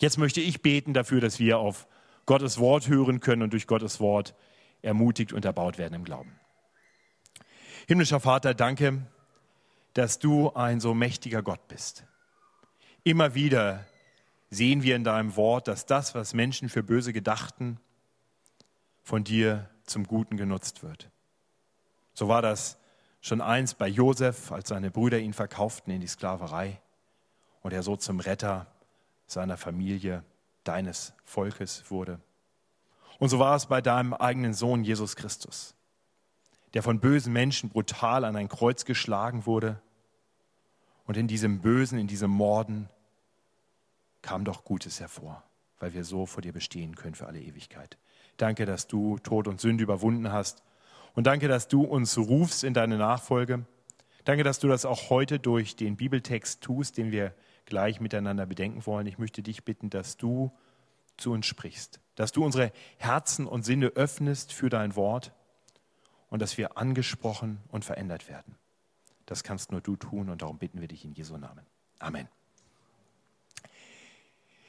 Jetzt möchte ich beten dafür, dass wir auf Gottes Wort hören können und durch Gottes Wort ermutigt und erbaut werden im Glauben. Himmlischer Vater, danke, dass du ein so mächtiger Gott bist. Immer wieder sehen wir in deinem Wort, dass das, was Menschen für böse gedachten, von dir zum Guten genutzt wird. So war das schon einst bei Josef, als seine Brüder ihn verkauften in die Sklaverei und er so zum Retter seiner Familie, deines Volkes wurde. Und so war es bei deinem eigenen Sohn Jesus Christus, der von bösen Menschen brutal an ein Kreuz geschlagen wurde. Und in diesem Bösen, in diesem Morden kam doch Gutes hervor, weil wir so vor dir bestehen können für alle Ewigkeit. Danke, dass du Tod und Sünde überwunden hast. Und danke, dass du uns rufst in deine Nachfolge. Danke, dass du das auch heute durch den Bibeltext tust, den wir gleich miteinander bedenken wollen. Ich möchte dich bitten, dass du zu uns sprichst, dass du unsere Herzen und Sinne öffnest für dein Wort und dass wir angesprochen und verändert werden. Das kannst nur du tun und darum bitten wir dich in Jesu Namen. Amen.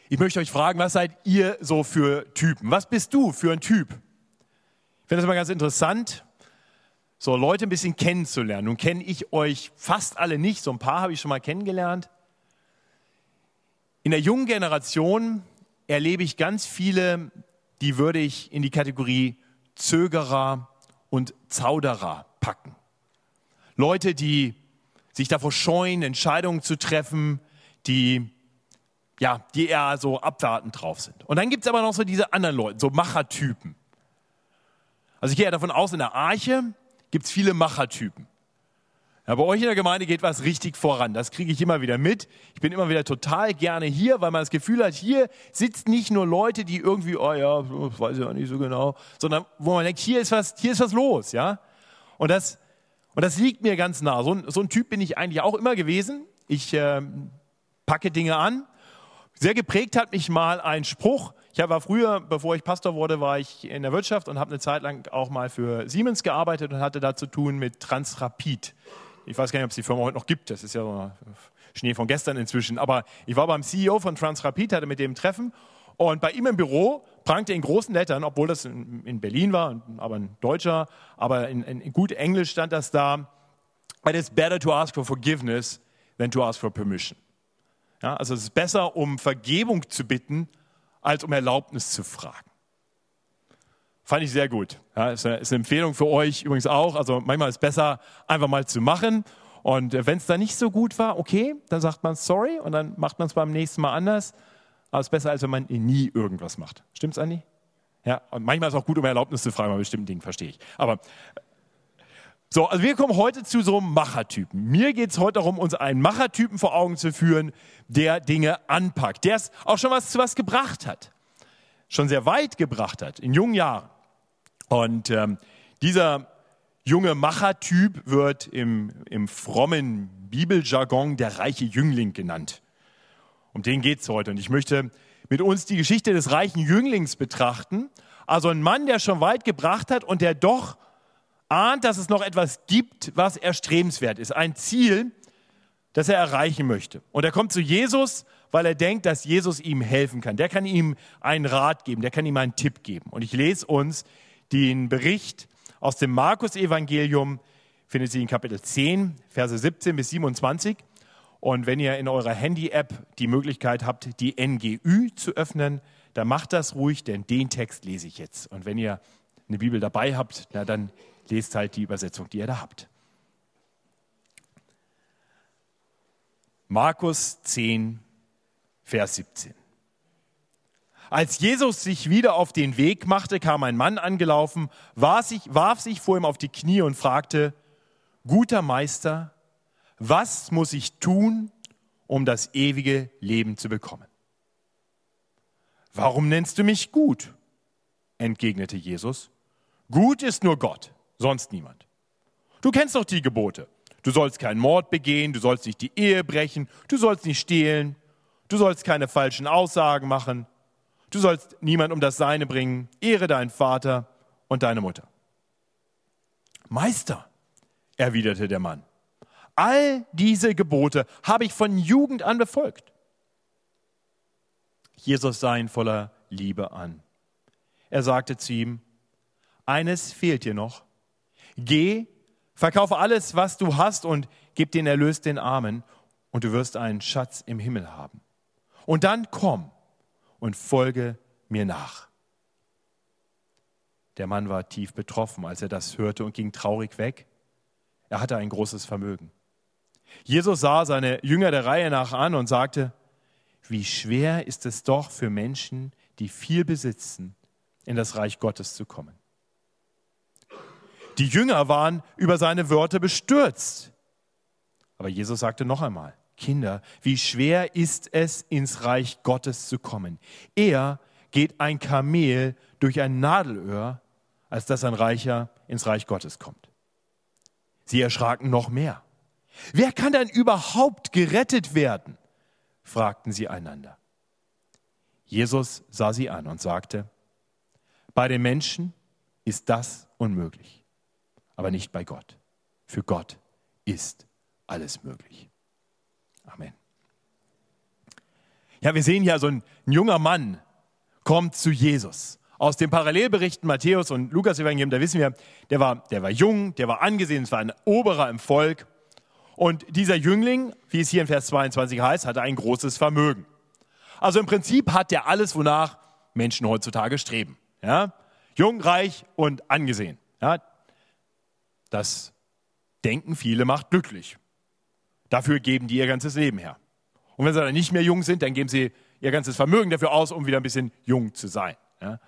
Ich möchte euch fragen, was seid ihr so für Typen? Was bist du für ein Typ? Ich finde das immer ganz interessant, so Leute ein bisschen kennenzulernen. Nun kenne ich euch fast alle nicht, so ein paar habe ich schon mal kennengelernt. In der jungen Generation erlebe ich ganz viele, die würde ich in die Kategorie Zögerer und Zauderer packen. Leute, die sich davor scheuen, Entscheidungen zu treffen, die ja, die eher so abwartend drauf sind. Und dann gibt es aber noch so diese anderen Leute, so Machertypen. Also ich gehe ja davon aus, in der Arche gibt es viele Machertypen. Ja, bei euch in der Gemeinde geht was richtig voran. Das kriege ich immer wieder mit. Ich bin immer wieder total gerne hier, weil man das Gefühl hat, hier sitzen nicht nur Leute, die irgendwie, oh ja, das weiß ich auch nicht so genau, sondern wo man denkt, hier ist was, hier ist was los, ja. Und das, und das liegt mir ganz nah. So ein, so ein Typ bin ich eigentlich auch immer gewesen. Ich äh, packe Dinge an sehr geprägt hat mich mal ein Spruch. Ich war früher, bevor ich Pastor wurde, war ich in der Wirtschaft und habe eine Zeit lang auch mal für Siemens gearbeitet und hatte da zu tun mit Transrapid. Ich weiß gar nicht, ob es die Firma heute noch gibt. Das ist ja Schnee von gestern inzwischen. Aber ich war beim CEO von Transrapid, hatte mit dem Treffen und bei ihm im Büro prangte in großen Lettern, obwohl das in, Berlin war, aber ein Deutscher, aber in, in gut Englisch stand das da, it is better to ask for forgiveness than to ask for permission. Ja, also es ist besser, um Vergebung zu bitten, als um Erlaubnis zu fragen. Fand ich sehr gut. Ja, ist, eine, ist eine Empfehlung für euch übrigens auch. Also manchmal ist es besser, einfach mal zu machen. Und wenn es dann nicht so gut war, okay, dann sagt man sorry und dann macht man es beim nächsten Mal anders. Aber es ist besser, als wenn man nie irgendwas macht. Stimmt's, Andi? Ja, und manchmal ist es auch gut, um Erlaubnis zu fragen bei bestimmten Dingen, verstehe ich. Aber so, also wir kommen heute zu so einem Machertypen. Mir geht es heute darum, uns einen Machertypen vor Augen zu führen, der Dinge anpackt, der es auch schon was zu was gebracht hat, schon sehr weit gebracht hat, in jungen Jahren. Und ähm, dieser junge Machertyp wird im, im frommen Bibeljargon der reiche Jüngling genannt. Um den geht es heute. Und ich möchte mit uns die Geschichte des reichen Jünglings betrachten. Also ein Mann, der schon weit gebracht hat und der doch ahnt, dass es noch etwas gibt, was erstrebenswert ist. Ein Ziel, das er erreichen möchte. Und er kommt zu Jesus, weil er denkt, dass Jesus ihm helfen kann. Der kann ihm einen Rat geben, der kann ihm einen Tipp geben. Und ich lese uns den Bericht aus dem Markus-Evangelium, findet Sie in Kapitel 10, Verse 17 bis 27. Und wenn ihr in eurer Handy-App die Möglichkeit habt, die NGÜ zu öffnen, dann macht das ruhig, denn den Text lese ich jetzt. Und wenn ihr eine Bibel dabei habt, na, dann lest halt die Übersetzung, die ihr da habt. Markus 10, Vers 17. Als Jesus sich wieder auf den Weg machte, kam ein Mann angelaufen, warf sich, warf sich vor ihm auf die Knie und fragte, guter Meister, was muss ich tun, um das ewige Leben zu bekommen? Warum nennst du mich gut? entgegnete Jesus. Gut ist nur Gott sonst niemand. Du kennst doch die Gebote. Du sollst keinen Mord begehen, du sollst nicht die Ehe brechen, du sollst nicht stehlen, du sollst keine falschen Aussagen machen, du sollst niemand um das Seine bringen, ehre deinen Vater und deine Mutter. Meister, erwiderte der Mann, all diese Gebote habe ich von Jugend an befolgt. Jesus sah ihn voller Liebe an. Er sagte zu ihm, eines fehlt dir noch. Geh, verkaufe alles, was du hast und gib den Erlös den Armen und du wirst einen Schatz im Himmel haben. Und dann komm und folge mir nach. Der Mann war tief betroffen, als er das hörte und ging traurig weg. Er hatte ein großes Vermögen. Jesus sah seine Jünger der Reihe nach an und sagte, wie schwer ist es doch für Menschen, die viel besitzen, in das Reich Gottes zu kommen. Die Jünger waren über seine Worte bestürzt. Aber Jesus sagte noch einmal, Kinder, wie schwer ist es, ins Reich Gottes zu kommen. Eher geht ein Kamel durch ein Nadelöhr, als dass ein Reicher ins Reich Gottes kommt. Sie erschraken noch mehr. Wer kann denn überhaupt gerettet werden? fragten sie einander. Jesus sah sie an und sagte, bei den Menschen ist das unmöglich, aber nicht bei Gott. Für Gott ist alles möglich. Amen. Ja, wir sehen hier so ein, ein junger Mann kommt zu Jesus. Aus den Parallelberichten Matthäus und Lukas Evangelium, da wissen wir, der war, der war jung, der war angesehen, es war ein Oberer im Volk und dieser Jüngling, wie es hier in Vers 22 heißt, hatte ein großes Vermögen. Also im Prinzip hat er alles, wonach Menschen heutzutage streben. Ja? Jung, reich und angesehen. Ja? Das denken viele macht glücklich. Dafür geben die ihr ganzes Leben her. Und wenn sie dann nicht mehr jung sind, dann geben sie ihr ganzes Vermögen dafür aus, um wieder ein bisschen jung zu sein. Ja?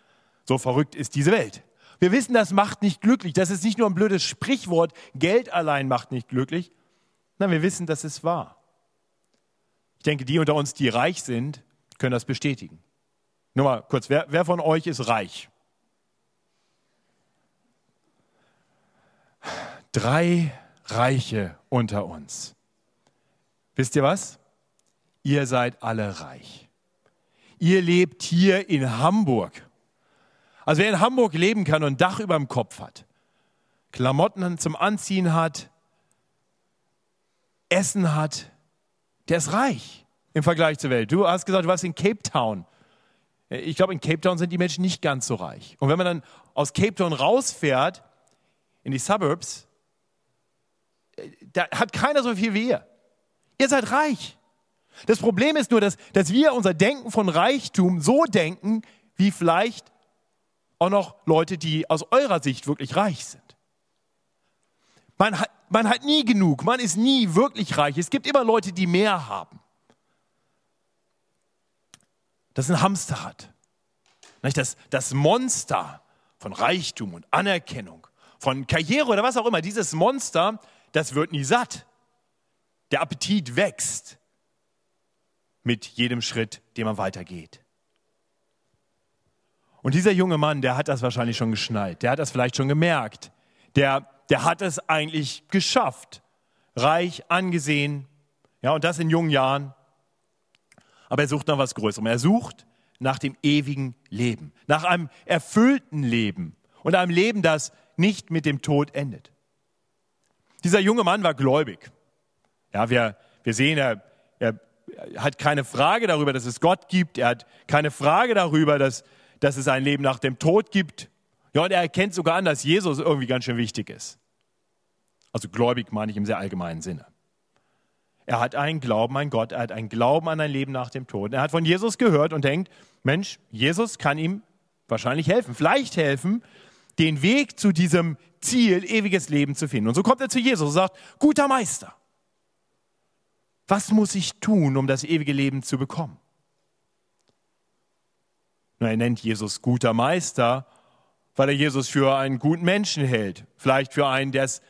So verrückt ist diese Welt. Wir wissen, das macht nicht glücklich. Das ist nicht nur ein blödes Sprichwort. Geld allein macht nicht glücklich, Nein, wir wissen, dass es wahr. Ich denke, die unter uns, die reich sind, können das bestätigen. Nur mal kurz, wer, wer von euch ist reich? Drei Reiche unter uns. Wisst ihr was? Ihr seid alle reich. Ihr lebt hier in Hamburg. Also wer in Hamburg leben kann und ein Dach über dem Kopf hat, Klamotten zum Anziehen hat, Essen hat, der ist reich im Vergleich zur Welt. Du hast gesagt, du warst in Cape Town. Ich glaube, in Cape Town sind die Menschen nicht ganz so reich. Und wenn man dann aus Cape Town rausfährt in die Suburbs, da hat keiner so viel wie ihr. Ihr seid reich. Das Problem ist nur, dass, dass wir unser Denken von Reichtum so denken, wie vielleicht auch noch Leute, die aus eurer Sicht wirklich reich sind. Man hat, man hat nie genug, man ist nie wirklich reich. Es gibt immer Leute, die mehr haben. Das ein Hamsterrad. Das, das Monster von Reichtum und Anerkennung, von Karriere oder was auch immer, dieses Monster, das wird nie satt. Der Appetit wächst mit jedem Schritt, den man weitergeht. Und dieser junge Mann, der hat das wahrscheinlich schon geschnallt, der hat das vielleicht schon gemerkt. Der der hat es eigentlich geschafft. Reich, angesehen, ja, und das in jungen Jahren. Aber er sucht nach was Größerem. Er sucht nach dem ewigen Leben, nach einem erfüllten Leben und einem Leben, das nicht mit dem Tod endet. Dieser junge Mann war gläubig. Ja, wir, wir sehen, er, er hat keine Frage darüber, dass es Gott gibt. Er hat keine Frage darüber, dass, dass es ein Leben nach dem Tod gibt. Ja, und er erkennt sogar an, dass Jesus irgendwie ganz schön wichtig ist. Also gläubig meine ich im sehr allgemeinen Sinne. Er hat einen Glauben an Gott, er hat einen Glauben an ein Leben nach dem Tod. Er hat von Jesus gehört und denkt, Mensch, Jesus kann ihm wahrscheinlich helfen, vielleicht helfen, den Weg zu diesem Ziel, ewiges Leben zu finden. Und so kommt er zu Jesus und sagt, guter Meister, was muss ich tun, um das ewige Leben zu bekommen? Nun, er nennt Jesus guter Meister, weil er Jesus für einen guten Menschen hält. Vielleicht für einen, der es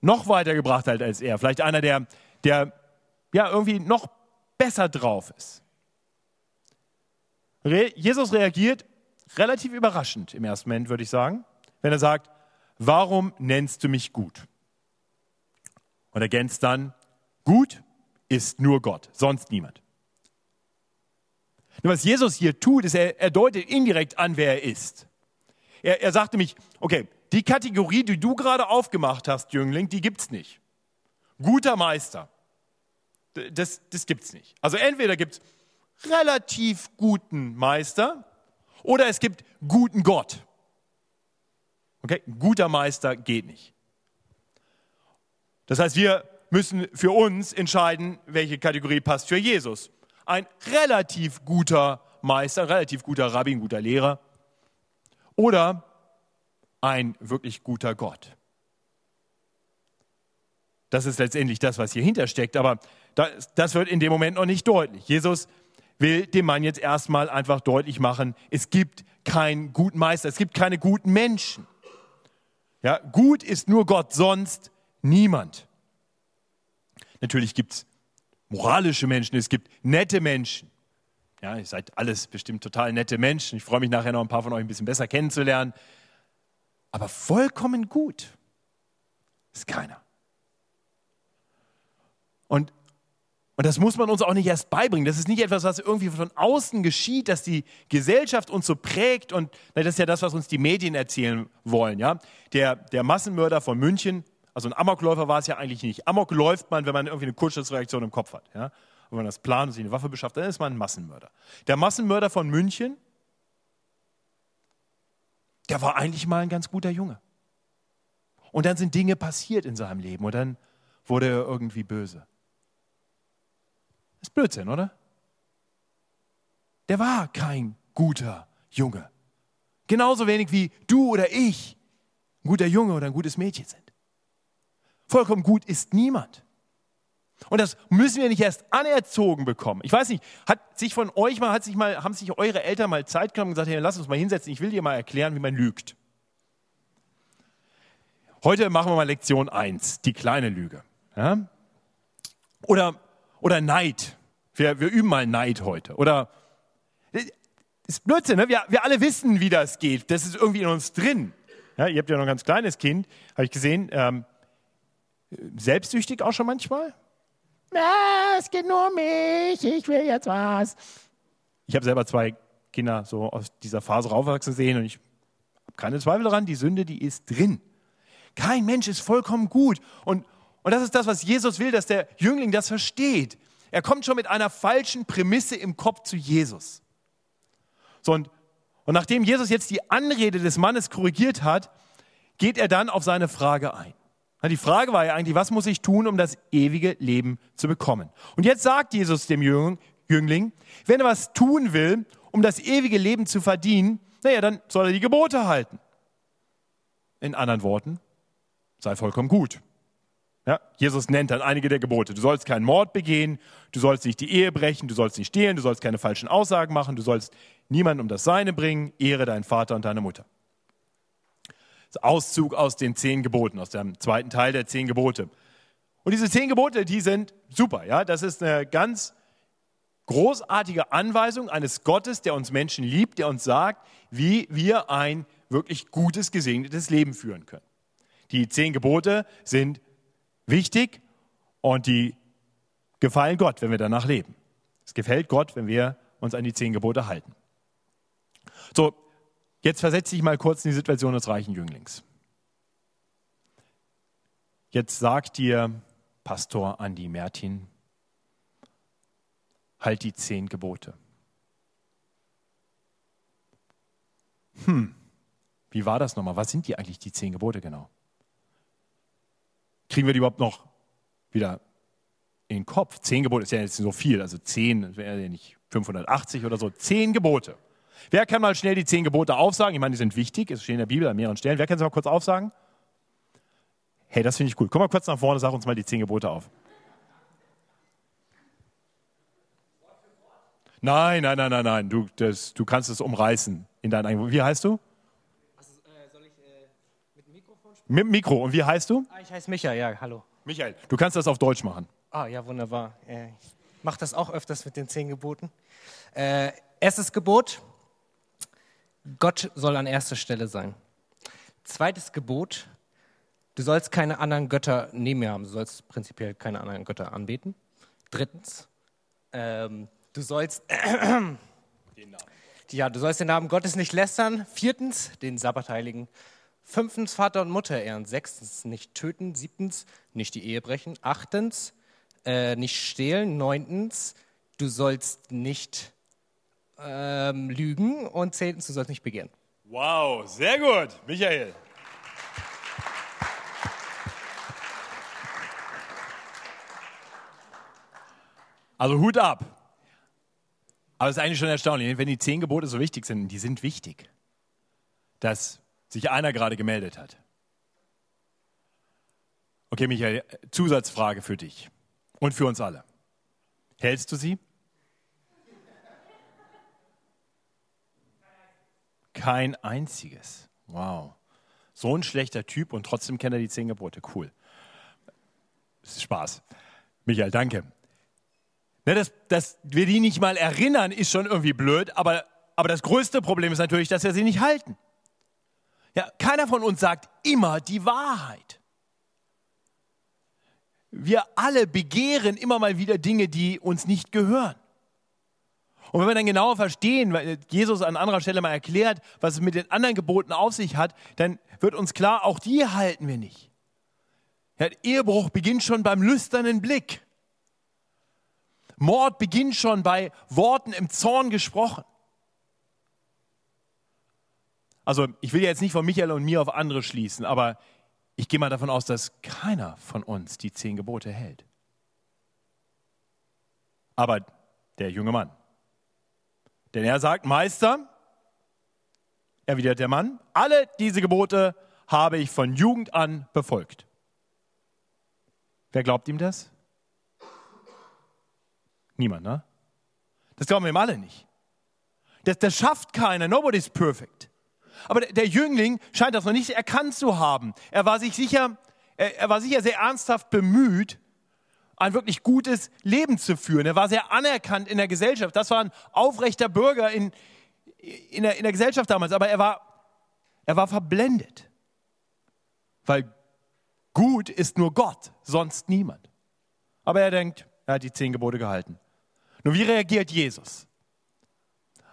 noch weiter gebracht hat als er. Vielleicht einer, der, der ja irgendwie noch besser drauf ist. Re Jesus reagiert relativ überraschend im ersten Moment, würde ich sagen, wenn er sagt, warum nennst du mich gut? Und ergänzt dann, gut ist nur Gott, sonst niemand. Nur was Jesus hier tut, ist, er, er deutet indirekt an, wer er ist. Er, er sagte mich, okay, die Kategorie, die du gerade aufgemacht hast, Jüngling, die gibt es nicht. Guter Meister. Das, das gibt es nicht. Also entweder gibt es relativ guten Meister oder es gibt guten Gott. Okay, guter Meister geht nicht. Das heißt, wir müssen für uns entscheiden, welche Kategorie passt für Jesus. Ein relativ guter Meister, relativ guter Rabbi, ein guter Lehrer oder ein wirklich guter Gott. Das ist letztendlich das, was hier hintersteckt, aber das, das wird in dem Moment noch nicht deutlich. Jesus will dem Mann jetzt erstmal einfach deutlich machen, es gibt keinen guten Meister, es gibt keine guten Menschen. Ja, gut ist nur Gott, sonst niemand. Natürlich gibt es moralische Menschen, es gibt nette Menschen. Ja, ihr seid alles bestimmt total nette Menschen. Ich freue mich nachher noch ein paar von euch ein bisschen besser kennenzulernen. Aber vollkommen gut ist keiner. Und, und das muss man uns auch nicht erst beibringen. Das ist nicht etwas, was irgendwie von außen geschieht, dass die Gesellschaft uns so prägt. Und das ist ja das, was uns die Medien erzählen wollen. Ja? Der, der Massenmörder von München, also ein Amokläufer war es ja eigentlich nicht. Amok läuft man, wenn man irgendwie eine Kurzschlussreaktion im Kopf hat. Ja? wenn man das plant und sich eine Waffe beschafft, dann ist man ein Massenmörder. Der Massenmörder von München, der war eigentlich mal ein ganz guter Junge. Und dann sind Dinge passiert in seinem Leben und dann wurde er irgendwie böse. Das ist Blödsinn, oder? Der war kein guter Junge. Genauso wenig wie du oder ich ein guter Junge oder ein gutes Mädchen sind. Vollkommen gut ist niemand. Und das müssen wir nicht erst anerzogen bekommen. Ich weiß nicht, hat sich von euch mal, hat sich mal, haben sich eure Eltern mal Zeit genommen und gesagt, hey, lass uns mal hinsetzen, ich will dir mal erklären, wie man lügt. Heute machen wir mal Lektion 1, die kleine Lüge. Ja? Oder, oder Neid. Wir, wir üben mal Neid heute. Oder ist Blödsinn, ne? wir, wir alle wissen, wie das geht. Das ist irgendwie in uns drin. Ja, ihr habt ja noch ein ganz kleines Kind, habe ich gesehen. Ähm, selbstsüchtig auch schon manchmal? es geht nur um mich, ich will jetzt was. Ich habe selber zwei Kinder so aus dieser Phase raufwachsen sehen und ich habe keine Zweifel daran, die Sünde, die ist drin. Kein Mensch ist vollkommen gut. Und, und das ist das, was Jesus will, dass der Jüngling das versteht. Er kommt schon mit einer falschen Prämisse im Kopf zu Jesus. So, und, und nachdem Jesus jetzt die Anrede des Mannes korrigiert hat, geht er dann auf seine Frage ein. Die Frage war ja eigentlich, was muss ich tun, um das ewige Leben zu bekommen? Und jetzt sagt Jesus dem Jüngling, wenn er was tun will, um das ewige Leben zu verdienen, naja, dann soll er die Gebote halten. In anderen Worten, sei vollkommen gut. Ja, Jesus nennt dann einige der Gebote. Du sollst keinen Mord begehen, du sollst nicht die Ehe brechen, du sollst nicht stehlen, du sollst keine falschen Aussagen machen, du sollst niemanden um das Seine bringen, ehre deinen Vater und deine Mutter. Auszug aus den zehn Geboten, aus dem zweiten Teil der zehn Gebote. Und diese zehn Gebote, die sind super. Ja? Das ist eine ganz großartige Anweisung eines Gottes, der uns Menschen liebt, der uns sagt, wie wir ein wirklich gutes, gesegnetes Leben führen können. Die zehn Gebote sind wichtig und die gefallen Gott, wenn wir danach leben. Es gefällt Gott, wenn wir uns an die zehn Gebote halten. So, Jetzt versetze ich mal kurz in die Situation des reichen Jünglings. Jetzt sagt dir Pastor Andi Mertin, halt die zehn Gebote. Hm, wie war das nochmal? Was sind die eigentlich, die zehn Gebote genau? Kriegen wir die überhaupt noch wieder in den Kopf? Zehn Gebote ist ja jetzt so viel, also zehn wäre ja nicht 580 oder so. Zehn Gebote. Wer kann mal schnell die zehn Gebote aufsagen? Ich meine, die sind wichtig, es stehen in der Bibel an mehreren Stellen. Wer kann sie mal kurz aufsagen? Hey, das finde ich cool. Komm mal kurz nach vorne, sag uns mal die zehn Gebote auf. Nein, nein, nein, nein, nein. Du, das, du kannst es umreißen in deinen eigenen. Wie heißt du? Also, äh, soll ich äh, mit dem Mikrofon sprechen? Mit dem Mikro. Und wie heißt du? Ah, ich heiße Michael, ja, hallo. Michael, du kannst das auf Deutsch machen. Ah, ja, wunderbar. Äh, ich mache das auch öfters mit den zehn Geboten. Äh, erstes Gebot: Gott soll an erster Stelle sein. Zweites Gebot, du sollst keine anderen Götter neben mir haben. Du sollst prinzipiell keine anderen Götter anbeten. Drittens, ähm, du sollst äh, ja, du sollst den Namen Gottes nicht lästern. Viertens, den Sabbat heiligen. Fünftens, Vater und Mutter ehren. Sechstens, nicht töten. Siebtens, nicht die Ehe brechen. Achtens, äh, nicht stehlen. Neuntens, du sollst nicht ähm, lügen und zehntens, du sollst nicht begehren. Wow, sehr gut, Michael. Also Hut ab. Aber es ist eigentlich schon erstaunlich, wenn die zehn Gebote so wichtig sind, die sind wichtig, dass sich einer gerade gemeldet hat. Okay, Michael, Zusatzfrage für dich und für uns alle. Hältst du sie? Kein einziges. Wow. So ein schlechter Typ und trotzdem kennt er die zehn Gebote. Cool. Das ist Spaß. Michael, danke. Ne, dass, dass wir die nicht mal erinnern, ist schon irgendwie blöd, aber, aber das größte Problem ist natürlich, dass wir sie nicht halten. Ja, keiner von uns sagt immer die Wahrheit. Wir alle begehren immer mal wieder Dinge, die uns nicht gehören. Und wenn wir dann genauer verstehen, weil Jesus an anderer Stelle mal erklärt, was es mit den anderen Geboten auf sich hat, dann wird uns klar, auch die halten wir nicht. Ja, Ehebruch beginnt schon beim lüsternen Blick. Mord beginnt schon bei Worten im Zorn gesprochen. Also ich will jetzt nicht von Michael und mir auf andere schließen, aber ich gehe mal davon aus, dass keiner von uns die zehn Gebote hält. Aber der junge Mann. Denn er sagt, Meister, erwidert der Mann, alle diese Gebote habe ich von Jugend an befolgt. Wer glaubt ihm das? Niemand, ne? Das glauben wir ihm alle nicht. Das, das schafft keiner. Nobody's perfect. Aber der, der, Jüngling scheint das noch nicht erkannt zu haben. Er war sich sicher, er, er war sicher sehr ernsthaft bemüht, ein wirklich gutes Leben zu führen. Er war sehr anerkannt in der Gesellschaft. Das war ein aufrechter Bürger in, in, der, in der Gesellschaft damals. Aber er war, er war verblendet. Weil gut ist nur Gott, sonst niemand. Aber er denkt, er hat die zehn Gebote gehalten. Nur wie reagiert Jesus?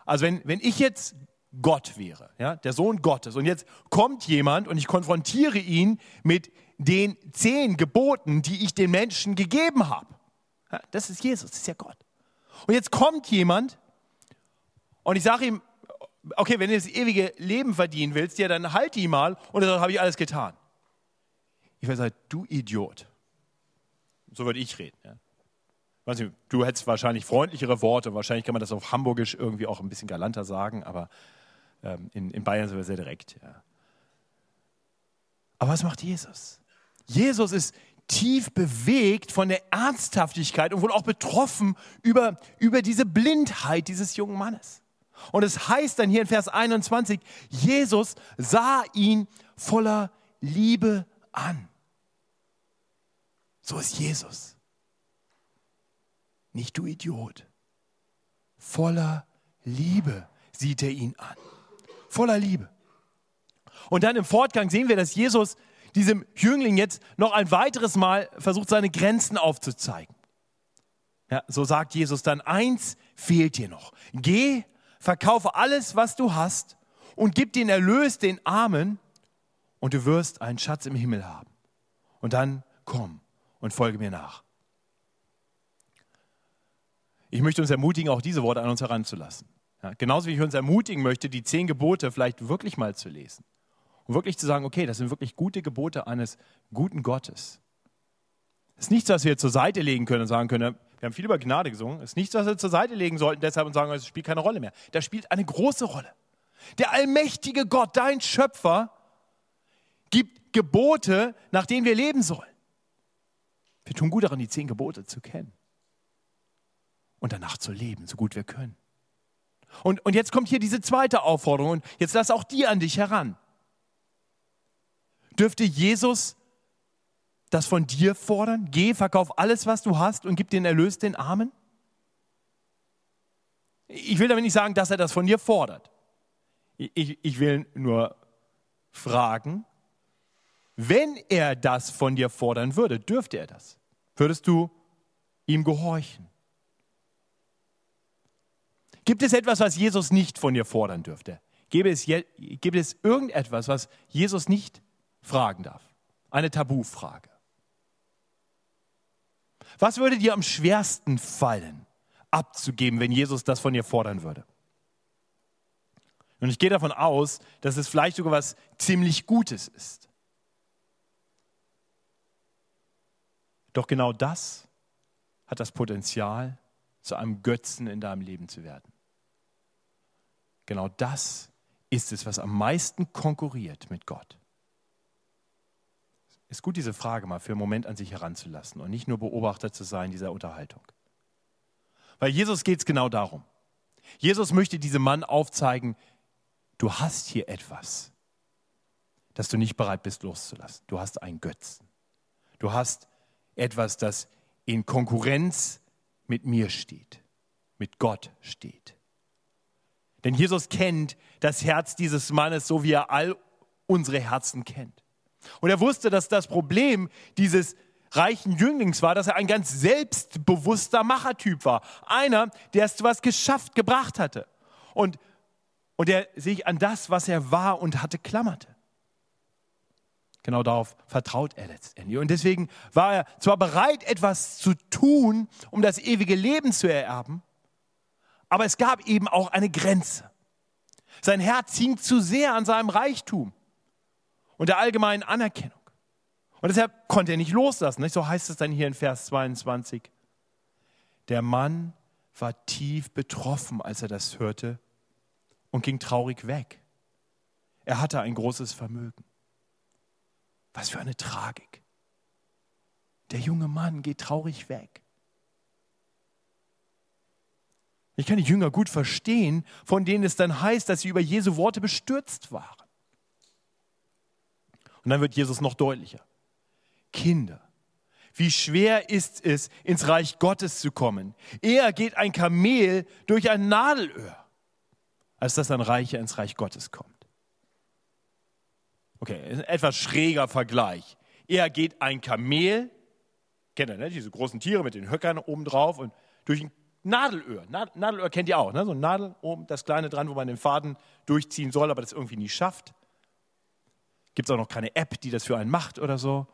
Also wenn, wenn ich jetzt Gott wäre, ja, der Sohn Gottes, und jetzt kommt jemand und ich konfrontiere ihn mit den zehn Geboten, die ich den Menschen gegeben habe. Das ist Jesus, das ist ja Gott. Und jetzt kommt jemand und ich sage ihm, okay, wenn du das ewige Leben verdienen willst, ja, dann halt die mal und dann habe ich alles getan. Ich würde sagen, du Idiot. So würde ich reden. Ja du hättest wahrscheinlich freundlichere Worte, wahrscheinlich kann man das auf Hamburgisch irgendwie auch ein bisschen galanter sagen, aber ähm, in, in, Bayern sind wir sehr direkt. Ja. Aber was macht Jesus? Jesus ist tief bewegt von der Ernsthaftigkeit und wohl auch betroffen über, über diese Blindheit dieses jungen Mannes. Und es heißt dann hier in Vers 21, Jesus sah ihn voller Liebe an. So ist Jesus nicht du Idiot. Voller Liebe sieht er ihn an. Voller Liebe. Und dann im Fortgang sehen wir, dass Jesus diesem Jüngling jetzt noch ein weiteres Mal versucht, seine Grenzen aufzuzeigen. Ja, so sagt Jesus dann, eins fehlt dir noch. Geh, verkaufe alles, was du hast und gib den Erlös den Armen und du wirst einen Schatz im Himmel haben. Und dann komm und folge mir nach. Ich möchte uns ermutigen, auch diese Worte an uns heranzulassen. Ja, genauso wie ich uns ermutigen möchte, die zehn Gebote vielleicht wirklich mal zu lesen. Und wirklich zu sagen, okay, das sind wirklich gute Gebote eines guten Gottes. Es ist nichts, was wir zur Seite legen können und sagen können, wir haben viel über Gnade gesungen, es ist nichts, was wir zur Seite legen sollten deshalb und sagen, es spielt keine Rolle mehr. Das spielt eine große Rolle. Der allmächtige Gott, dein Schöpfer, gibt Gebote, nach denen wir leben sollen. Wir tun gut daran, die zehn Gebote zu kennen und danach zu leben, so gut wir können. Und, und jetzt kommt hier diese zweite Aufforderung und jetzt lass auch die an dich heran. Dürfte Jesus das von dir fordern? Geh, verkauf alles, was du hast und gib den Erlös den Armen? Ich will damit nicht sagen, dass er das von dir fordert. Ich, ich will nur fragen, wenn er das von dir fordern würde, dürfte er das? Würdest du ihm gehorchen? Gibt es etwas, was Jesus nicht von dir fordern dürfte? Gibt es, gibt es irgendetwas, was Jesus nicht fragen darf? Eine Tabufrage. Was würde dir am schwersten fallen, abzugeben, wenn Jesus das von ihr fordern würde. Und ich gehe davon aus, dass es vielleicht sogar was ziemlich Gutes ist. Doch genau das hat das Potenzial, zu einem Götzen in deinem Leben zu werden. Genau das ist es, was am meisten konkurriert mit Gott. Ist gut, diese Frage mal für einen Moment an sich heranzulassen und nicht nur Beobachter zu sein dieser Unterhaltung. Weil Jesus geht es genau darum. Jesus möchte diesem Mann aufzeigen, du hast hier etwas, das du nicht bereit bist loszulassen. Du hast einen Götzen. Du hast etwas, das in Konkurrenz mit mir steht, mit Gott steht. Denn Jesus kennt das Herz dieses Mannes, so wie er all unsere Herzen kennt. Und er wusste, dass das Problem dieses reichen Jünglings war, dass er ein ganz selbstbewusster Machertyp war. Einer, der es zu was geschafft, gebracht hatte. Und, und der sich an das, was er war und hatte, klammerte. Genau darauf vertraut er letztendlich. Und deswegen war er zwar bereit, etwas zu tun, um das ewige Leben zu ererben, aber es gab eben auch eine Grenze. Sein Herz hing zu sehr an seinem Reichtum und der allgemeinen Anerkennung. Und deshalb konnte er nicht loslassen. Nicht? So heißt es dann hier in Vers 22. Der Mann war tief betroffen, als er das hörte und ging traurig weg. Er hatte ein großes Vermögen. Was für eine Tragik. Der junge Mann geht traurig weg. Ich kann die Jünger gut verstehen, von denen es dann heißt, dass sie über Jesu Worte bestürzt waren. Und dann wird Jesus noch deutlicher. Kinder, wie schwer ist es, ins Reich Gottes zu kommen. Eher geht ein Kamel durch ein Nadelöhr, als dass ein Reicher ins Reich Gottes kommt. Okay, ein etwas schräger Vergleich. Eher geht ein Kamel, kennt ihr, ne? diese großen Tiere mit den Höckern oben drauf und durch ein Nadelöhr. Nadelöhr kennt ihr auch, ne? so ein Nadel oben, das kleine dran, wo man den Faden durchziehen soll, aber das irgendwie nie schafft. Gibt es auch noch keine App, die das für einen macht oder so.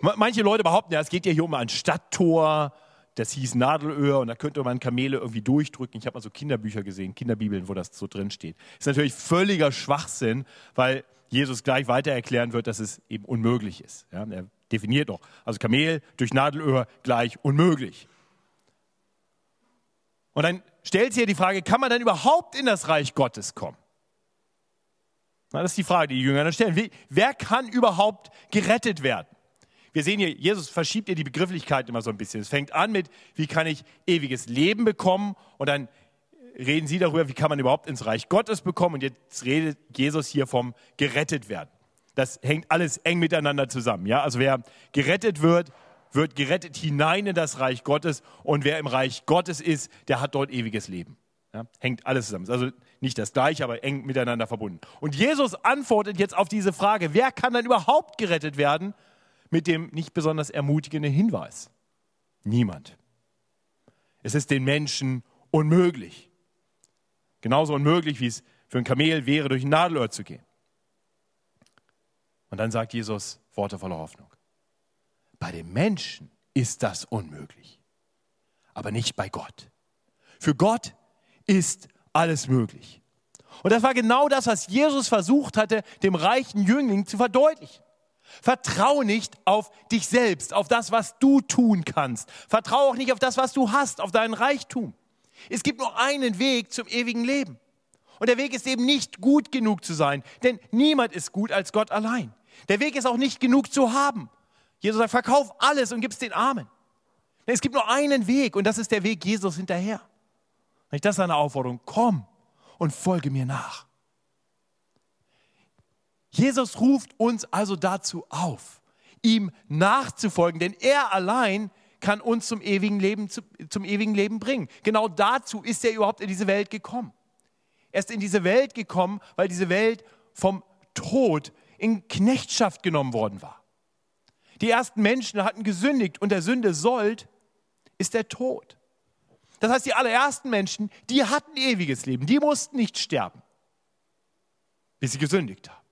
Manche Leute behaupten ja, es geht ja hier um ein Stadttor, das hieß Nadelöhr und da könnte man Kamele irgendwie durchdrücken. Ich habe mal so Kinderbücher gesehen, Kinderbibeln, wo das so drin steht. Ist natürlich völliger Schwachsinn, weil Jesus gleich weiter erklären wird, dass es eben unmöglich ist. Ja, er definiert noch. Also Kamel durch Nadelöhr gleich unmöglich. Und dann stellt sich ja die Frage, kann man dann überhaupt in das Reich Gottes kommen? Das ist die Frage, die die Jünger dann stellen. Wer kann überhaupt gerettet werden? Wir sehen hier, Jesus verschiebt ja die Begrifflichkeit immer so ein bisschen. Es fängt an mit, wie kann ich ewiges Leben bekommen? Und dann reden sie darüber, wie kann man überhaupt ins Reich Gottes bekommen? Und jetzt redet Jesus hier vom gerettet werden. Das hängt alles eng miteinander zusammen. Ja? Also wer gerettet wird, wird gerettet hinein in das Reich Gottes und wer im Reich Gottes ist, der hat dort ewiges Leben. Ja, hängt alles zusammen. Also nicht das gleiche, aber eng miteinander verbunden. Und Jesus antwortet jetzt auf diese Frage, wer kann dann überhaupt gerettet werden, mit dem nicht besonders ermutigenden Hinweis. Niemand. Es ist den Menschen unmöglich. Genauso unmöglich, wie es für ein Kamel wäre, durch ein Nadelöhr zu gehen. Und dann sagt Jesus Worte voller Hoffnung. Bei den Menschen ist das unmöglich, aber nicht bei Gott. Für Gott ist alles möglich. Und das war genau das, was Jesus versucht hatte, dem reichen Jüngling zu verdeutlichen. Vertrau nicht auf dich selbst, auf das, was du tun kannst. Vertrau auch nicht auf das, was du hast, auf deinen Reichtum. Es gibt nur einen Weg zum ewigen Leben. Und der Weg ist eben nicht gut genug zu sein, denn niemand ist gut als Gott allein. Der Weg ist auch nicht genug zu haben, Jesus sagt, verkauf alles und gib es den Armen. Es gibt nur einen Weg und das ist der Weg Jesus hinterher. Das ist eine Aufforderung. Komm und folge mir nach. Jesus ruft uns also dazu auf, ihm nachzufolgen, denn er allein kann uns zum ewigen Leben, zum ewigen Leben bringen. Genau dazu ist er überhaupt in diese Welt gekommen. Er ist in diese Welt gekommen, weil diese Welt vom Tod in Knechtschaft genommen worden war. Die ersten Menschen hatten gesündigt und der Sünde sollt ist der Tod. Das heißt, die allerersten Menschen, die hatten ewiges Leben, die mussten nicht sterben, bis sie gesündigt haben.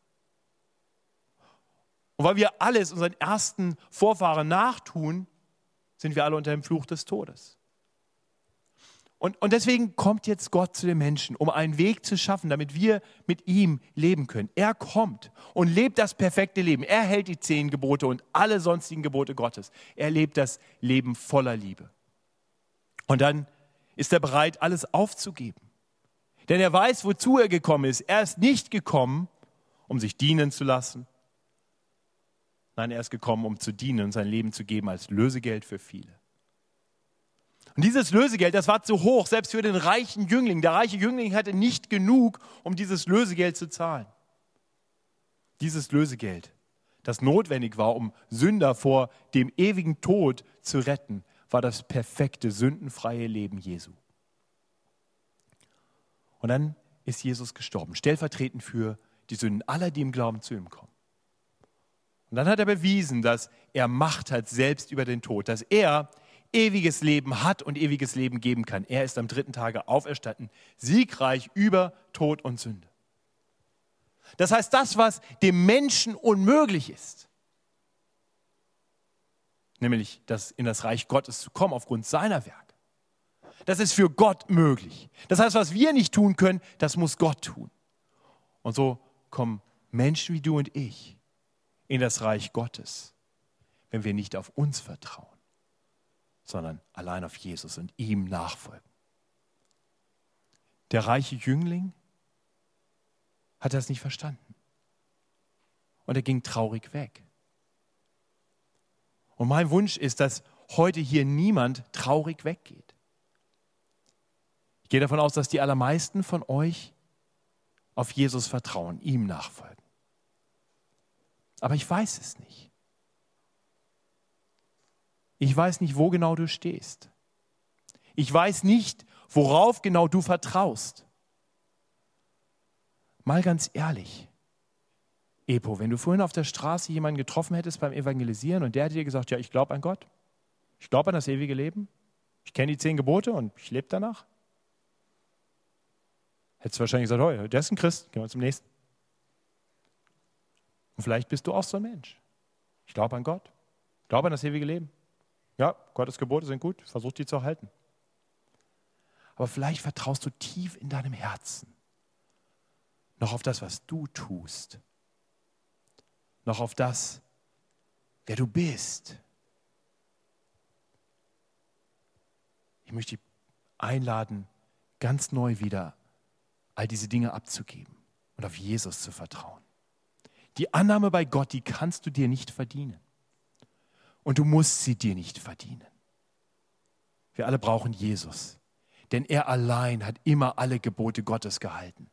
Und weil wir alles unseren ersten Vorfahren nachtun, sind wir alle unter dem Fluch des Todes. Und, und deswegen kommt jetzt Gott zu den Menschen, um einen Weg zu schaffen, damit wir mit ihm leben können. Er kommt und lebt das perfekte Leben. Er hält die zehn Gebote und alle sonstigen Gebote Gottes. Er lebt das Leben voller Liebe. Und dann ist er bereit, alles aufzugeben. Denn er weiß, wozu er gekommen ist. Er ist nicht gekommen, um sich dienen zu lassen. Nein, er ist gekommen, um zu dienen und sein Leben zu geben als Lösegeld für viele. Und dieses Lösegeld, das war zu hoch, selbst für den reichen Jüngling. Der reiche Jüngling hatte nicht genug, um dieses Lösegeld zu zahlen. Dieses Lösegeld, das notwendig war, um Sünder vor dem ewigen Tod zu retten, war das perfekte, sündenfreie Leben Jesu. Und dann ist Jesus gestorben, stellvertretend für die Sünden aller, die im Glauben zu ihm kommen. Und dann hat er bewiesen, dass er Macht hat selbst über den Tod, dass er ewiges Leben hat und ewiges Leben geben kann. Er ist am dritten Tage auferstanden, siegreich über Tod und Sünde. Das heißt, das, was dem Menschen unmöglich ist, nämlich das in das Reich Gottes zu kommen aufgrund seiner Werke, das ist für Gott möglich. Das heißt, was wir nicht tun können, das muss Gott tun. Und so kommen Menschen wie du und ich in das Reich Gottes, wenn wir nicht auf uns vertrauen, sondern allein auf Jesus und ihm nachfolgen. Der reiche Jüngling hat das nicht verstanden. Und er ging traurig weg. Und mein Wunsch ist, dass heute hier niemand traurig weggeht. Ich gehe davon aus, dass die allermeisten von euch auf Jesus vertrauen, ihm nachfolgen. Aber ich weiß es nicht. Ich weiß nicht, wo genau du stehst. Ich weiß nicht, worauf genau du vertraust. Mal ganz ehrlich, Epo, wenn du vorhin auf der Straße jemanden getroffen hättest beim Evangelisieren und der hätte dir gesagt, ja, ich glaube an Gott, ich glaube an das ewige Leben, ich kenne die zehn Gebote und ich lebe danach, Hättest du wahrscheinlich gesagt, oh, der ist ein Christ, gehen wir zum nächsten. Und vielleicht bist du auch so ein Mensch. Ich glaube an Gott. Ich glaube an das ewige Leben. Ja, Gottes Gebote sind gut, versuch die zu erhalten. Aber vielleicht vertraust du tief in deinem Herzen noch auf das, was du tust. Noch auf das, wer du bist. Ich möchte dich einladen, ganz neu wieder all diese Dinge abzugeben und auf Jesus zu vertrauen. Die Annahme bei Gott, die kannst du dir nicht verdienen. Und du musst sie dir nicht verdienen. Wir alle brauchen Jesus, denn er allein hat immer alle Gebote Gottes gehalten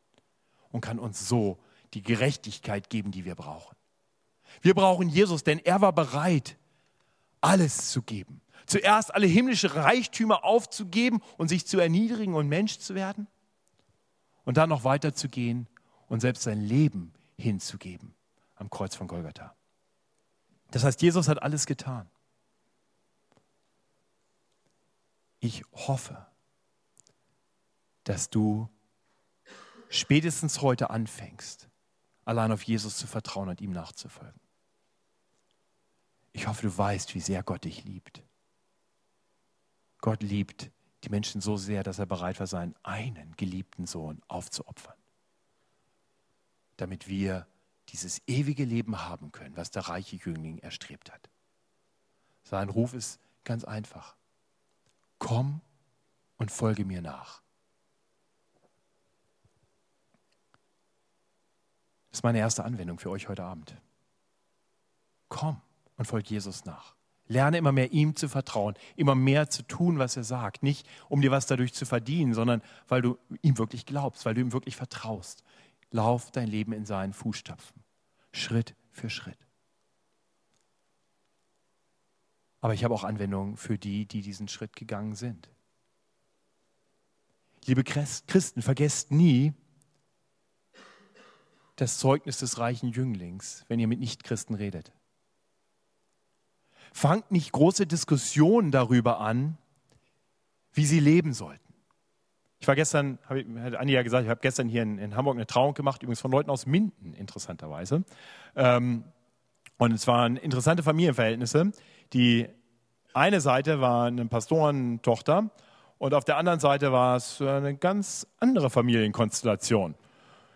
und kann uns so die Gerechtigkeit geben, die wir brauchen. Wir brauchen Jesus, denn er war bereit, alles zu geben. Zuerst alle himmlischen Reichtümer aufzugeben und sich zu erniedrigen und Mensch zu werden und dann noch weiterzugehen und selbst sein Leben hinzugeben am Kreuz von Golgatha. Das heißt, Jesus hat alles getan. Ich hoffe, dass du spätestens heute anfängst, allein auf Jesus zu vertrauen und ihm nachzufolgen. Ich hoffe, du weißt, wie sehr Gott dich liebt. Gott liebt die Menschen so sehr, dass er bereit war, seinen einen geliebten Sohn aufzuopfern, damit wir dieses ewige Leben haben können, was der reiche Jüngling erstrebt hat. Sein Ruf ist ganz einfach. Komm und folge mir nach. Das ist meine erste Anwendung für euch heute Abend. Komm und folge Jesus nach. Lerne immer mehr ihm zu vertrauen, immer mehr zu tun, was er sagt. Nicht, um dir was dadurch zu verdienen, sondern weil du ihm wirklich glaubst, weil du ihm wirklich vertraust. Lauf dein Leben in seinen Fußstapfen, Schritt für Schritt. Aber ich habe auch Anwendungen für die, die diesen Schritt gegangen sind. Liebe Christen, vergesst nie das Zeugnis des reichen Jünglings, wenn ihr mit Nichtchristen redet fangt nicht große Diskussionen darüber an, wie sie leben sollten. Ich war gestern, hat Andi ja gesagt, ich habe gestern hier in, in, Hamburg eine Trauung gemacht, übrigens von Leuten aus Minden, interessanterweise. Ähm, und es waren interessante Familienverhältnisse. Die eine Seite war eine Pastorentochter Und auf der anderen Seite war es eine ganz andere Familienkonstellation.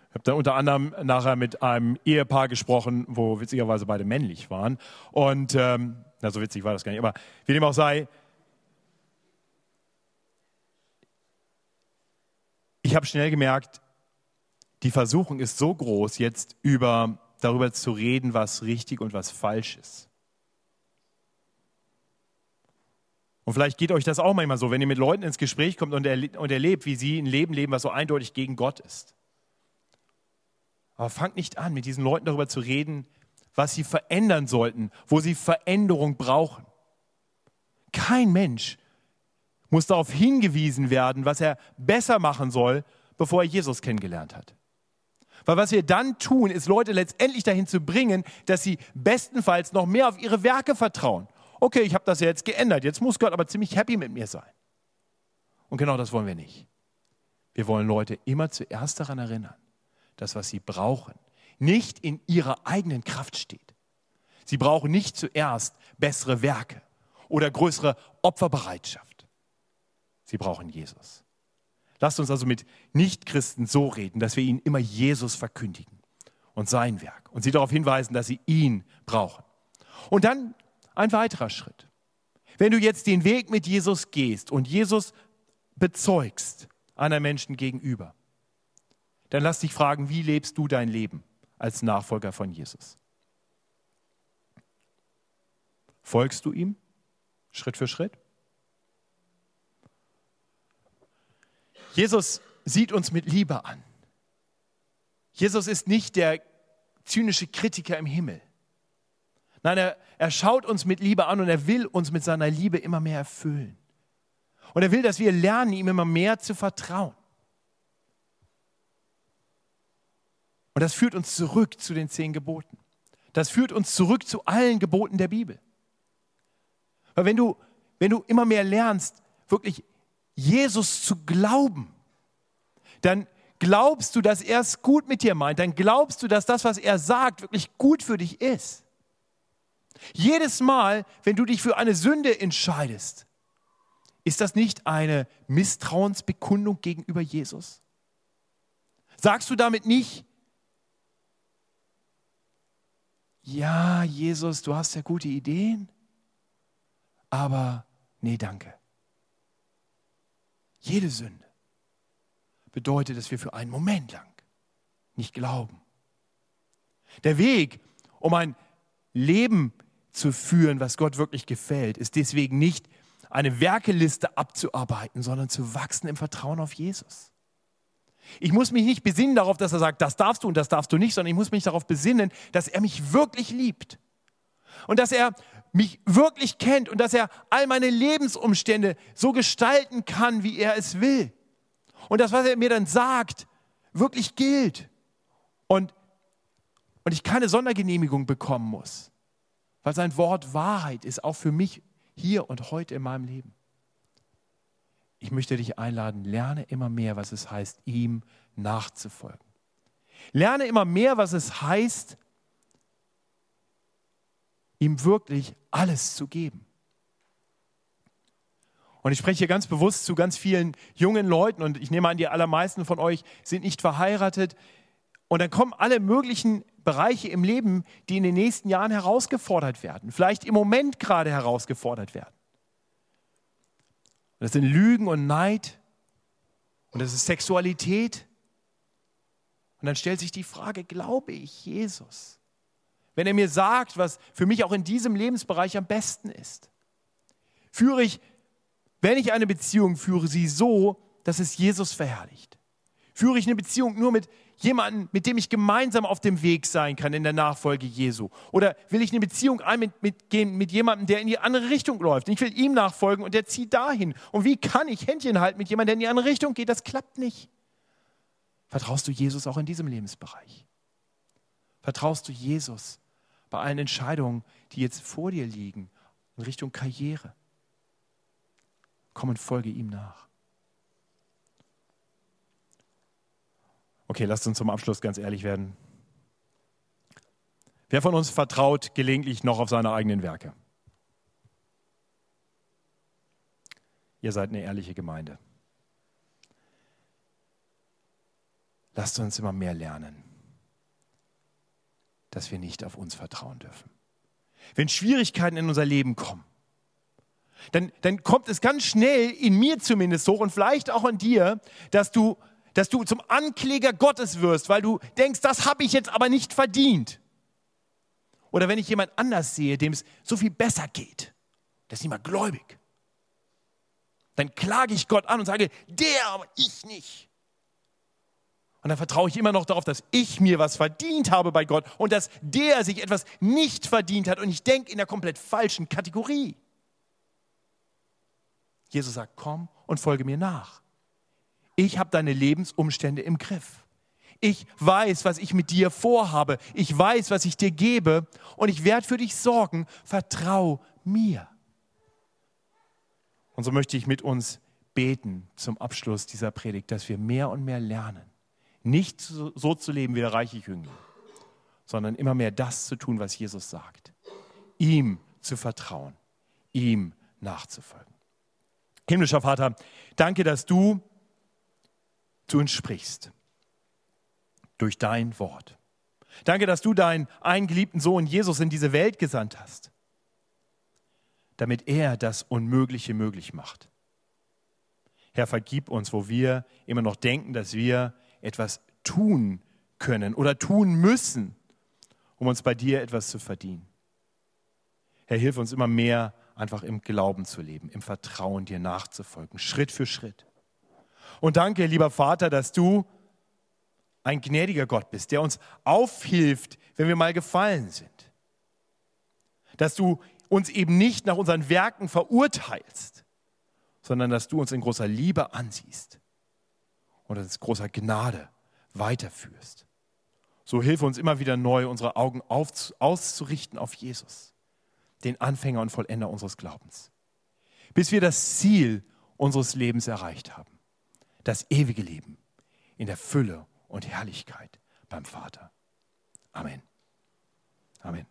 Ich habe dann unter anderem nachher mit einem Ehepaar gesprochen, wo witzigerweise beide männlich waren. Und ähm, na, so witzig war das gar nicht. Aber wie dem auch sei, ich habe schnell gemerkt, die Versuchung ist so groß, jetzt über, darüber zu reden, was richtig und was falsch ist. Und vielleicht geht euch das auch manchmal so, wenn ihr mit Leuten ins Gespräch kommt und erlebt, wie sie ein Leben leben, was so eindeutig gegen Gott ist. Aber fangt nicht an, mit diesen Leuten darüber zu reden, was sie verändern sollten, wo sie Veränderung brauchen. Kein Mensch muss darauf hingewiesen werden, was er besser machen soll, bevor er Jesus kennengelernt hat. Weil was wir dann tun, ist Leute letztendlich dahin zu bringen, dass sie bestenfalls noch mehr auf ihre Werke vertrauen. Okay, ich habe das ja jetzt geändert, jetzt muss Gott aber ziemlich happy mit mir sein. Und genau das wollen wir nicht. Wir wollen Leute immer zuerst daran erinnern, dass was sie brauchen, nicht in ihrer eigenen Kraft steht. Sie brauchen nicht zuerst bessere Werke oder größere Opferbereitschaft. Sie brauchen Jesus. Lasst uns also mit Nichtchristen so reden, dass wir ihnen immer Jesus verkündigen und sein Werk und sie darauf hinweisen, dass sie ihn brauchen. Und dann ein weiterer Schritt. Wenn du jetzt den Weg mit Jesus gehst und Jesus bezeugst einer Menschen gegenüber, dann lass dich fragen, wie lebst du dein Leben als Nachfolger von Jesus? Folgst du ihm Schritt für Schritt? Jesus sieht uns mit Liebe an. Jesus ist nicht der zynische Kritiker im Himmel. Nein, er, er schaut uns mit Liebe an und er will uns mit seiner Liebe immer mehr erfüllen. Und er will, dass wir lernen, ihm immer mehr zu vertrauen. Und das führt uns zurück zu den zehn Geboten. Das führt uns zurück zu allen Geboten der Bibel. Weil wenn du, wenn du immer mehr lernst, wirklich Jesus zu glauben, dann glaubst du, dass er es gut mit dir meint. Dann glaubst du, dass das, was er sagt, wirklich gut für dich ist. Jedes Mal, wenn du dich für eine Sünde entscheidest, ist das nicht eine Misstrauensbekundung gegenüber Jesus? Sagst du damit nicht, ja, Jesus, du hast ja gute Ideen, aber nee, danke. Jede Sünde bedeutet, dass wir für einen Moment lang nicht glauben. Der Weg, um ein Leben zu führen, was Gott wirklich gefällt, ist deswegen nicht eine Werkeliste abzuarbeiten, sondern zu wachsen im Vertrauen auf Jesus. Ich muss mich nicht besinnen darauf, dass er sagt, das darfst du und das darfst du nicht, sondern ich muss mich darauf besinnen, dass er mich wirklich liebt. Und dass er mich wirklich kennt und dass er all meine Lebensumstände so gestalten kann, wie er es will. Und das, was er mir dann sagt, wirklich gilt. Und, und ich keine Sondergenehmigung bekommen muss, weil sein Wort Wahrheit ist, auch für mich hier und heute in meinem Leben. Ich möchte dich einladen, lerne immer mehr, was es heißt, ihm nachzufolgen. Lerne immer mehr, was es heißt, ihm wirklich alles zu geben. Und ich spreche hier ganz bewusst zu ganz vielen jungen Leuten und ich nehme an, die allermeisten von euch sind nicht verheiratet. Und dann kommen alle möglichen Bereiche im Leben, die in den nächsten Jahren herausgefordert werden, vielleicht im Moment gerade herausgefordert werden. Und das sind Lügen und Neid und das ist Sexualität. Und dann stellt sich die Frage, glaube ich Jesus? wenn er mir sagt, was für mich auch in diesem Lebensbereich am besten ist? Führe ich, wenn ich eine Beziehung führe, sie so, dass es Jesus verherrlicht? Führe ich eine Beziehung nur mit jemandem, mit dem ich gemeinsam auf dem Weg sein kann in der Nachfolge Jesu? Oder will ich eine Beziehung ein mit, mit jemandem, der in die andere Richtung läuft? Ich will ihm nachfolgen und der zieht dahin. Und wie kann ich Händchen halten mit jemandem, der in die andere Richtung geht? Das klappt nicht. Vertraust du Jesus auch in diesem Lebensbereich? Vertraust du Jesus bei allen Entscheidungen, die jetzt vor dir liegen, in Richtung Karriere. Komm und folge ihm nach. Okay, lasst uns zum Abschluss ganz ehrlich werden. Wer von uns vertraut gelegentlich noch auf seine eigenen Werke? Ihr seid eine ehrliche Gemeinde. Lasst uns immer mehr lernen, dass wir nicht auf uns vertrauen dürfen. Wenn Schwierigkeiten in unser Leben kommen, dann, dann kommt es ganz schnell, in mir zumindest hoch und vielleicht auch in dir, dass du, dass du zum Ankläger Gottes wirst, weil du denkst, das habe ich jetzt aber nicht verdient. Oder wenn ich jemand anders sehe, dem es so viel besser geht, der ist nicht mal gläubig, dann klage ich Gott an und sage, der, aber ich nicht. Und dann vertraue ich immer noch darauf, dass ich mir was verdient habe bei Gott und dass der sich etwas nicht verdient hat. Und ich denke in der komplett falschen Kategorie. Jesus sagt, komm und folge mir nach. Ich habe deine Lebensumstände im Griff. Ich weiß, was ich mit dir vorhabe. Ich weiß, was ich dir gebe. Und ich werde für dich sorgen. Vertrau mir. Und so möchte ich mit uns beten zum Abschluss dieser Predigt, dass wir mehr und mehr lernen, nicht so zu leben wie der reiche Jüngling, sondern immer mehr das zu tun, was Jesus sagt. Ihm zu vertrauen, ihm nachzufolgen. Himmlischer Vater, danke, dass du zu uns sprichst durch dein Wort. Danke, dass du deinen eingeliebten Sohn Jesus in diese Welt gesandt hast, damit er das Unmögliche möglich macht. Herr, vergib uns, wo wir immer noch denken, dass wir etwas tun können oder tun müssen, um uns bei dir etwas zu verdienen. Herr, hilf uns immer mehr, einfach im Glauben zu leben, im Vertrauen dir nachzufolgen, Schritt für Schritt. Und danke, lieber Vater, dass du ein gnädiger Gott bist, der uns aufhilft, wenn wir mal gefallen sind. Dass du uns eben nicht nach unseren Werken verurteilst, sondern dass du uns in großer Liebe ansiehst und uns großer Gnade weiterführst. So hilf uns immer wieder neu, unsere Augen auf, auszurichten auf Jesus, den Anfänger und Vollender unseres Glaubens, bis wir das Ziel unseres Lebens erreicht haben, das ewige Leben in der Fülle und Herrlichkeit beim Vater. Amen. Amen.